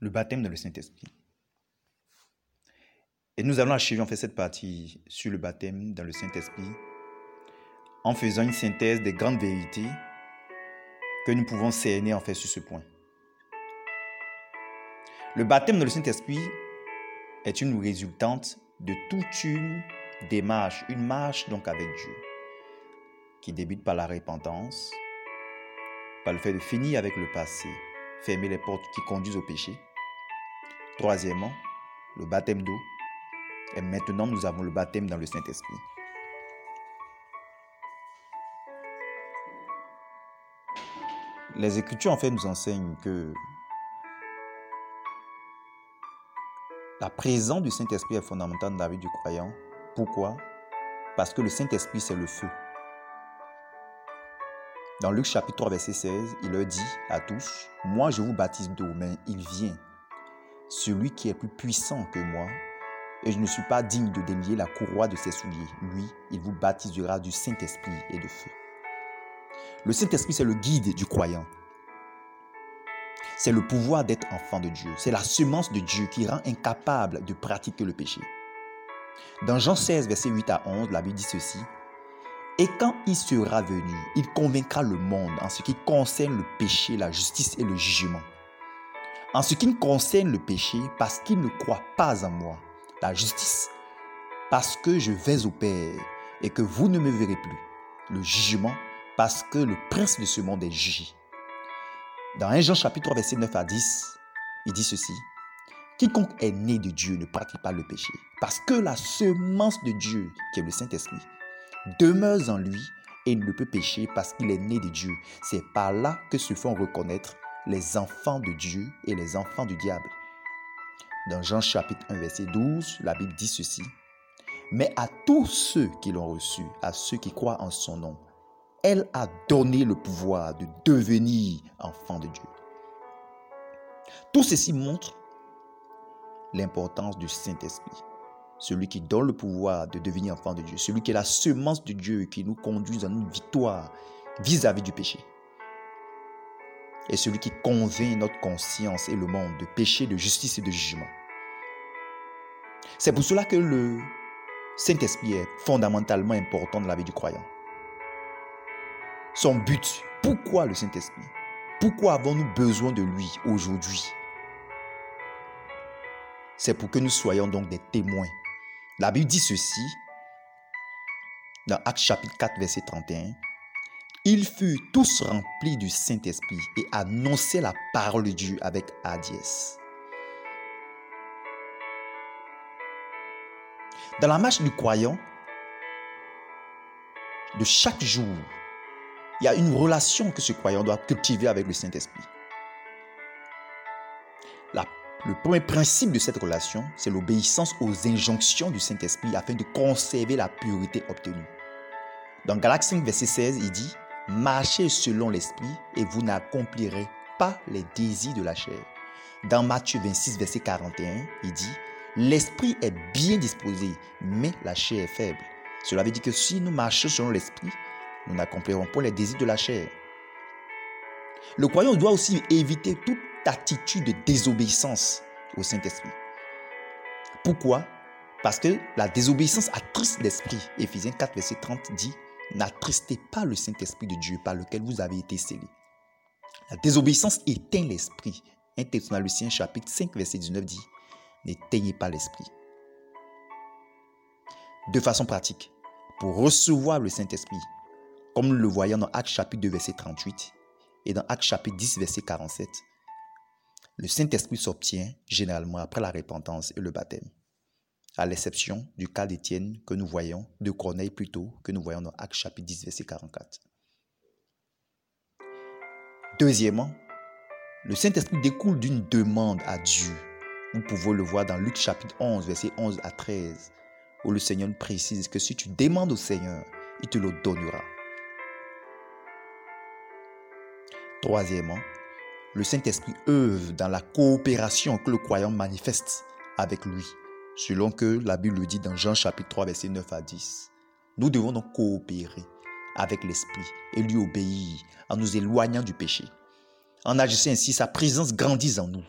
le baptême dans le Saint-Esprit. Et nous allons achever en fait cette partie sur le baptême dans le Saint-Esprit en faisant une synthèse des grandes vérités que nous pouvons cerner en fait sur ce point. Le baptême dans le Saint-Esprit est une résultante de toute une démarche, une marche donc avec Dieu, qui débute par la repentance, par le fait de finir avec le passé, fermer les portes qui conduisent au péché. Troisièmement, le baptême d'eau. Et maintenant, nous avons le baptême dans le Saint-Esprit. Les Écritures, en fait, nous enseignent que la présence du Saint-Esprit est fondamentale dans la vie du croyant. Pourquoi? Parce que le Saint-Esprit, c'est le feu. Dans Luc chapitre 3, verset 16, il leur dit à tous, Moi je vous baptise d'eau, mais il vient, celui qui est plus puissant que moi, et je ne suis pas digne de délier la courroie de ses souliers. Lui, il vous baptisera du Saint-Esprit et de feu. Le Saint-Esprit, c'est le guide du croyant. C'est le pouvoir d'être enfant de Dieu. C'est la semence de Dieu qui rend incapable de pratiquer le péché. Dans Jean 16, verset 8 à 11, la Bible dit ceci. Et quand il sera venu, il convaincra le monde en ce qui concerne le péché, la justice et le jugement. En ce qui concerne le péché, parce qu'il ne croit pas en moi. La justice, parce que je vais au Père et que vous ne me verrez plus. Le jugement, parce que le prince de ce monde est jugé. Dans 1 Jean chapitre 3, verset 9 à 10, il dit ceci. Quiconque est né de Dieu ne pratique pas le péché, parce que la semence de Dieu, qui est le Saint-Esprit, demeure en lui et ne peut pécher parce qu'il est né de Dieu. C'est par là que se font reconnaître les enfants de Dieu et les enfants du diable. Dans Jean chapitre 1 verset 12, la Bible dit ceci. Mais à tous ceux qui l'ont reçu, à ceux qui croient en son nom, elle a donné le pouvoir de devenir enfants de Dieu. Tout ceci montre l'importance du Saint-Esprit celui qui donne le pouvoir de devenir enfant de Dieu, celui qui est la semence de Dieu qui nous conduit à une victoire vis-à-vis du péché. Et celui qui convainc notre conscience et le monde de péché, de justice et de jugement. C'est pour cela que le Saint-Esprit est fondamentalement important dans la vie du croyant. Son but, pourquoi le Saint-Esprit? Pourquoi avons-nous besoin de lui aujourd'hui? C'est pour que nous soyons donc des témoins la Bible dit ceci dans Actes chapitre 4, verset 31. Ils furent tous remplis du Saint-Esprit et annonçaient la parole de Dieu avec hardiesse. Dans la marche du croyant, de chaque jour, il y a une relation que ce croyant doit cultiver avec le Saint-Esprit. Le premier principe de cette relation, c'est l'obéissance aux injonctions du Saint-Esprit afin de conserver la pureté obtenue. Dans Galates 5, verset 16, il dit Marchez selon l'Esprit et vous n'accomplirez pas les désirs de la chair. Dans Matthieu 26, verset 41, il dit L'Esprit est bien disposé, mais la chair est faible. Cela veut dire que si nous marchons selon l'Esprit, nous n'accomplirons pas les désirs de la chair. Le croyant doit aussi éviter toute attitude de désobéissance au Saint-Esprit. Pourquoi? Parce que la désobéissance attriste l'esprit. Éphésiens 4, verset 30 dit N'attristez pas le Saint-Esprit de Dieu par lequel vous avez été scellés. La désobéissance éteint l'esprit. 1 Thessaloniciens chapitre 5, verset 19 dit N'éteignez pas l'esprit. De façon pratique, pour recevoir le Saint-Esprit, comme nous le voyons dans Actes chapitre 2, verset 38 et dans Actes chapitre 10, verset 47, le Saint-Esprit s'obtient généralement après la repentance et le baptême, à l'exception du cas d'Étienne que nous voyons, de Corneille plutôt, que nous voyons dans Actes chapitre 10, verset 44. Deuxièmement, le Saint-Esprit découle d'une demande à Dieu. Vous pouvez le voir dans Luc chapitre 11, verset 11 à 13, où le Seigneur précise que si tu demandes au Seigneur, il te le donnera. Troisièmement, le Saint-Esprit œuvre dans la coopération que le croyant manifeste avec lui, selon que la Bible le dit dans Jean chapitre 3, verset 9 à 10. Nous devons donc coopérer avec l'Esprit et lui obéir en nous éloignant du péché. En agissant ainsi, sa présence grandit en nous.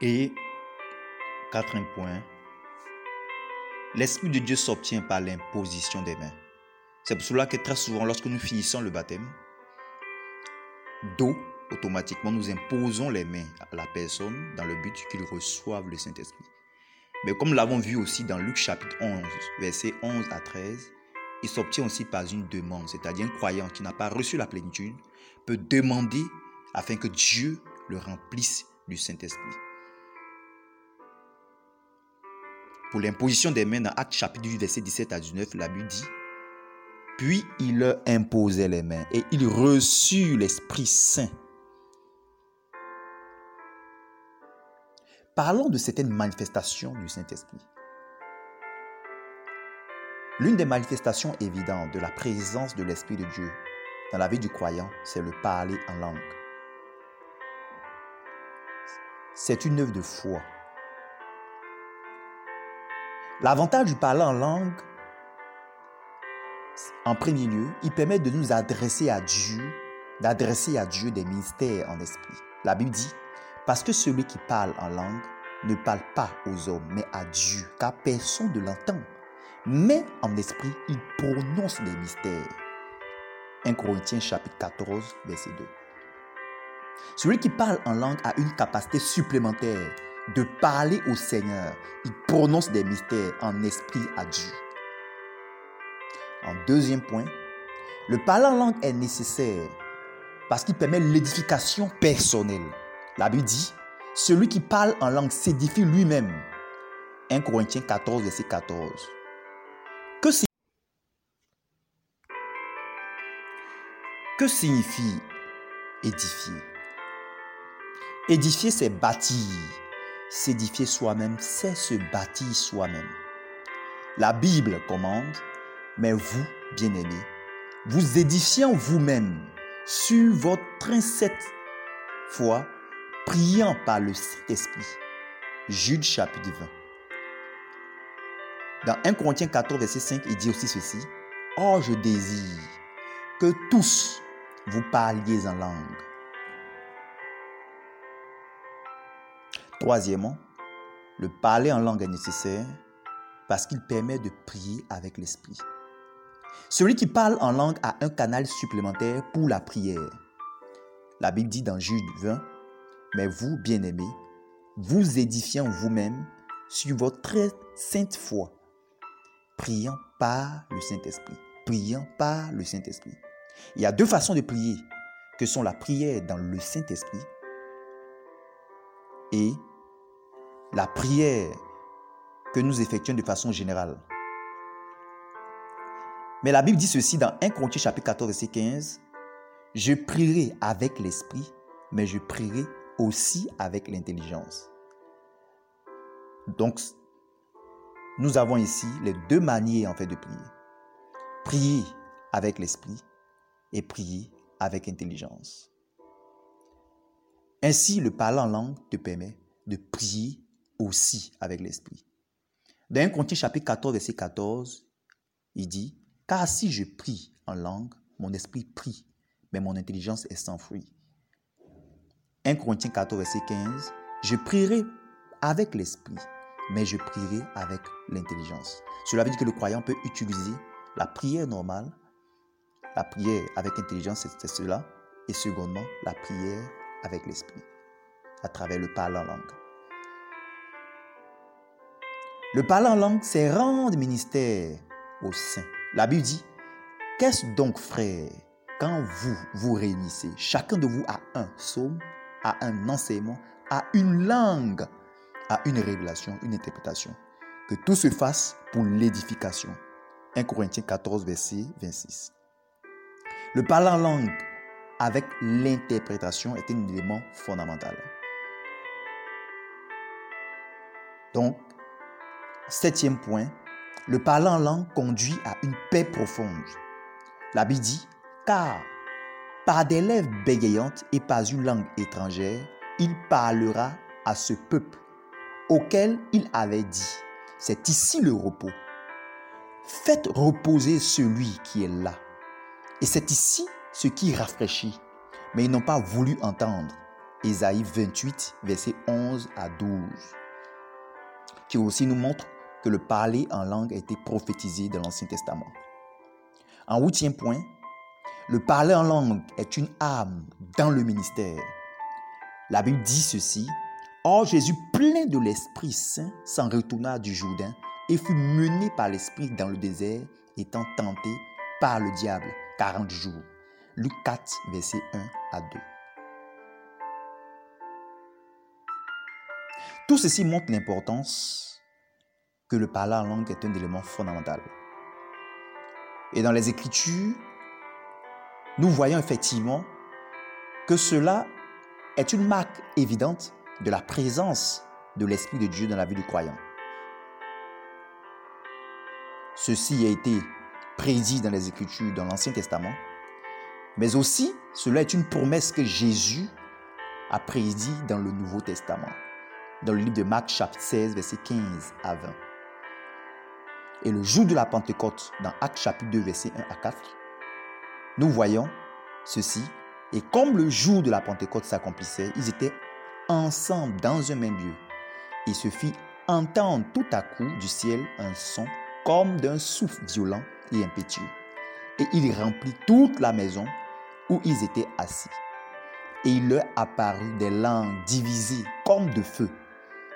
Et quatrième point, l'Esprit de Dieu s'obtient par l'imposition des mains. C'est pour cela que très souvent, lorsque nous finissons le baptême d'eau, automatiquement, nous imposons les mains à la personne dans le but qu'il reçoive le Saint-Esprit. Mais comme l'avons vu aussi dans Luc chapitre 11, versets 11 à 13, il s'obtient aussi par une demande, c'est-à-dire un croyant qui n'a pas reçu la plénitude peut demander afin que Dieu le remplisse du Saint-Esprit. Pour l'imposition des mains dans Acte chapitre 8, verset 17 à 19, la Bible dit Puis il leur imposait les mains et il reçut l'Esprit Saint. Parlons de certaines manifestations du Saint-Esprit. L'une des manifestations évidentes de la présence de l'Esprit de Dieu dans la vie du croyant, c'est le parler en langue. C'est une œuvre de foi. L'avantage du parler en langue, en premier lieu, il permet de nous adresser à Dieu, d'adresser à Dieu des mystères en esprit. La Bible dit parce que celui qui parle en langue ne parle pas aux hommes, mais à Dieu, car personne ne l'entend. Mais en esprit, il prononce les mystères. 1 Corinthiens chapitre 14, verset 2. Celui qui parle en langue a une capacité supplémentaire de parler au Seigneur. Il prononce des mystères en esprit à Dieu. En deuxième point, le parler en langue est nécessaire parce qu'il permet l'édification personnelle. La Bible dit, celui qui parle en langue s'édifie lui-même. 1 Corinthiens 14, verset 14. Que, signifie édifier? Édifier, c'est bâtir. S'édifier soi-même, c'est se bâtir soi-même. La Bible commande, mais vous, bien-aimés, vous édifiez vous-même sur votre trincette foi priant par le Saint-Esprit. Jude chapitre 20. Dans 1 Corinthiens 14, verset 5, il dit aussi ceci. Oh, je désire que tous vous parliez en langue. Troisièmement, le parler en langue est nécessaire parce qu'il permet de prier avec l'esprit. Celui qui parle en langue a un canal supplémentaire pour la prière. La Bible dit dans Jude 20, mais vous, bien-aimés, vous édifiant vous-même sur votre très sainte foi, priant par le Saint-Esprit. Priant par le Saint-Esprit. Il y a deux façons de prier, que sont la prière dans le Saint-Esprit et la prière que nous effectuons de façon générale. Mais la Bible dit ceci dans 1 Corinthiens chapitre 14 verset 15. Je prierai avec l'esprit, mais je prierai aussi avec l'intelligence. Donc, nous avons ici les deux manières en fait de prier. Prier avec l'esprit et prier avec intelligence. Ainsi, le parler en langue te permet de prier aussi avec l'esprit. Dans 1 Corinthiens chapitre 14, verset 14, il dit, Car si je prie en langue, mon esprit prie, mais mon intelligence est sans fruit. 1 Corinthiens 14, verset 15, je prierai avec l'esprit, mais je prierai avec l'intelligence. Cela veut dire que le croyant peut utiliser la prière normale, la prière avec intelligence, c'est cela, et secondement, la prière avec l'esprit, à travers le parler en langue. Le parler en langue, c'est rendre ministère au saint. La Bible dit, qu'est-ce donc, frère, quand vous vous réunissez, chacun de vous a un psaume, à un enseignement, à une langue, à une révélation, une interprétation. Que tout se fasse pour l'édification. 1 Corinthiens 14, verset 26. Le parler en langue avec l'interprétation est un élément fondamental. Donc, septième point, le parler en langue conduit à une paix profonde. La Bible dit, car par des lèvres bégayantes et par une langue étrangère, il parlera à ce peuple auquel il avait dit, c'est ici le repos. Faites reposer celui qui est là. Et c'est ici ce qui rafraîchit. Mais ils n'ont pas voulu entendre. Ésaïe 28, versets 11 à 12, qui aussi nous montre que le parler en langue a été prophétisé dans l'Ancien Testament. En huitième point, le parler en langue est une âme dans le ministère. La Bible dit ceci. Or Jésus, plein de l'Esprit Saint, s'en retourna du Jourdain et fut mené par l'Esprit dans le désert, étant tenté par le diable 40 jours. Luc 4, verset 1 à 2. Tout ceci montre l'importance que le parler en langue est un élément fondamental. Et dans les Écritures, nous voyons effectivement que cela est une marque évidente de la présence de l'Esprit de Dieu dans la vie du croyant. Ceci a été prédit dans les Écritures dans l'Ancien Testament, mais aussi cela est une promesse que Jésus a prédit dans le Nouveau Testament, dans le livre de Marc chapitre 16, verset 15 à 20. Et le jour de la Pentecôte, dans Actes chapitre 2, verset 1 à 4, nous voyons ceci. Et comme le jour de la Pentecôte s'accomplissait, ils étaient ensemble dans un même lieu. Il se fit entendre tout à coup du ciel un son comme d'un souffle violent et impétueux. Et il remplit toute la maison où ils étaient assis. Et il leur apparut des langues divisées comme de feu,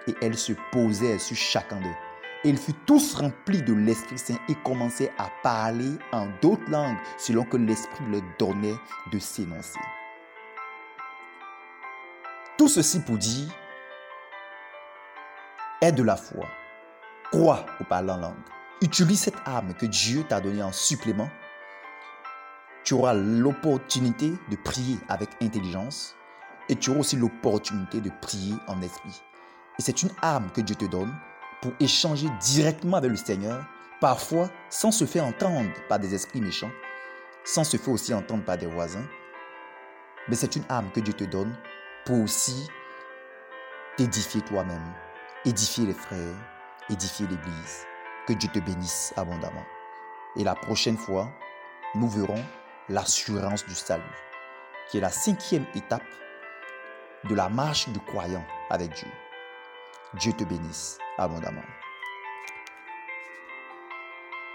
et elles se posaient sur chacun d'eux. Ils furent tous remplis de l'Esprit Saint et commençaient à parler en d'autres langues selon que l'Esprit leur donnait de s'énoncer. Tout ceci pour dire, aie de la foi, crois au parler en langue, utilise cette arme que Dieu t'a donnée en supplément. Tu auras l'opportunité de prier avec intelligence et tu auras aussi l'opportunité de prier en esprit. Et c'est une arme que Dieu te donne pour échanger directement avec le Seigneur, parfois sans se faire entendre par des esprits méchants, sans se faire aussi entendre par des voisins. Mais c'est une arme que Dieu te donne pour aussi t'édifier toi-même, édifier les frères, édifier l'Église. Que Dieu te bénisse abondamment. Et la prochaine fois, nous verrons l'assurance du salut, qui est la cinquième étape de la marche du croyant avec Dieu. Dieu te bénisse abondamment.